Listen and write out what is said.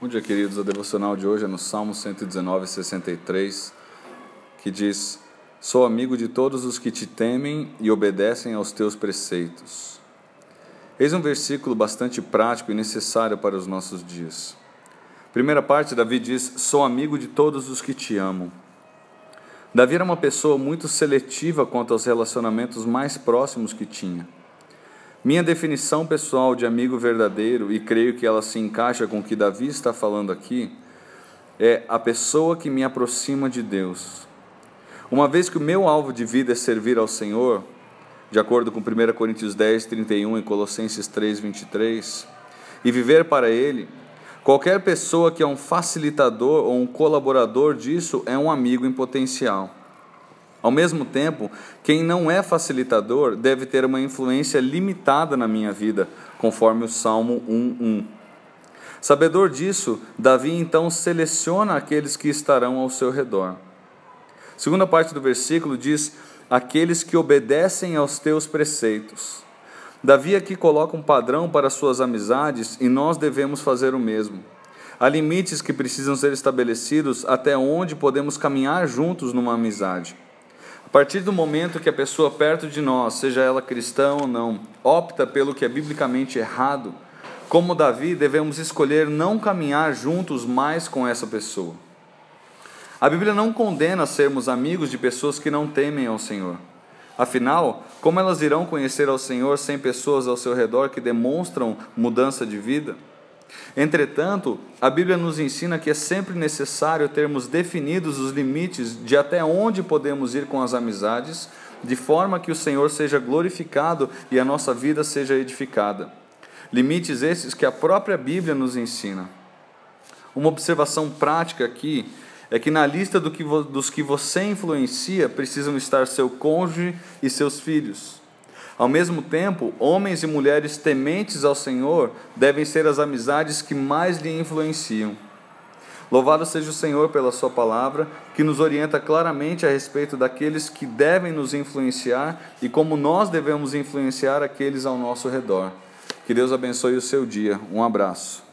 Bom dia, queridos. A devocional de hoje é no Salmo 119, 63, que diz: Sou amigo de todos os que te temem e obedecem aos teus preceitos. Eis um versículo bastante prático e necessário para os nossos dias. Primeira parte, Davi diz: Sou amigo de todos os que te amam. Davi era uma pessoa muito seletiva quanto aos relacionamentos mais próximos que tinha. Minha definição pessoal de amigo verdadeiro, e creio que ela se encaixa com o que Davi está falando aqui, é a pessoa que me aproxima de Deus. Uma vez que o meu alvo de vida é servir ao Senhor, de acordo com 1 Coríntios 10, 31 e Colossenses 3, 23, e viver para Ele, qualquer pessoa que é um facilitador ou um colaborador disso é um amigo em potencial. Ao mesmo tempo, quem não é facilitador deve ter uma influência limitada na minha vida, conforme o Salmo 1:1. Sabedor disso, Davi então seleciona aqueles que estarão ao seu redor. Segunda parte do versículo diz: aqueles que obedecem aos teus preceitos. Davi aqui coloca um padrão para suas amizades e nós devemos fazer o mesmo. Há limites que precisam ser estabelecidos até onde podemos caminhar juntos numa amizade. A partir do momento que a pessoa perto de nós, seja ela cristã ou não, opta pelo que é biblicamente errado, como Davi, devemos escolher não caminhar juntos mais com essa pessoa. A Bíblia não condena sermos amigos de pessoas que não temem ao Senhor. Afinal, como elas irão conhecer ao Senhor sem pessoas ao seu redor que demonstram mudança de vida? Entretanto, a Bíblia nos ensina que é sempre necessário termos definidos os limites de até onde podemos ir com as amizades, de forma que o Senhor seja glorificado e a nossa vida seja edificada. Limites esses que a própria Bíblia nos ensina. Uma observação prática aqui é que na lista do que dos que você influencia precisam estar seu cônjuge e seus filhos. Ao mesmo tempo, homens e mulheres tementes ao Senhor devem ser as amizades que mais lhe influenciam. Louvado seja o Senhor pela Sua palavra, que nos orienta claramente a respeito daqueles que devem nos influenciar e como nós devemos influenciar aqueles ao nosso redor. Que Deus abençoe o seu dia. Um abraço.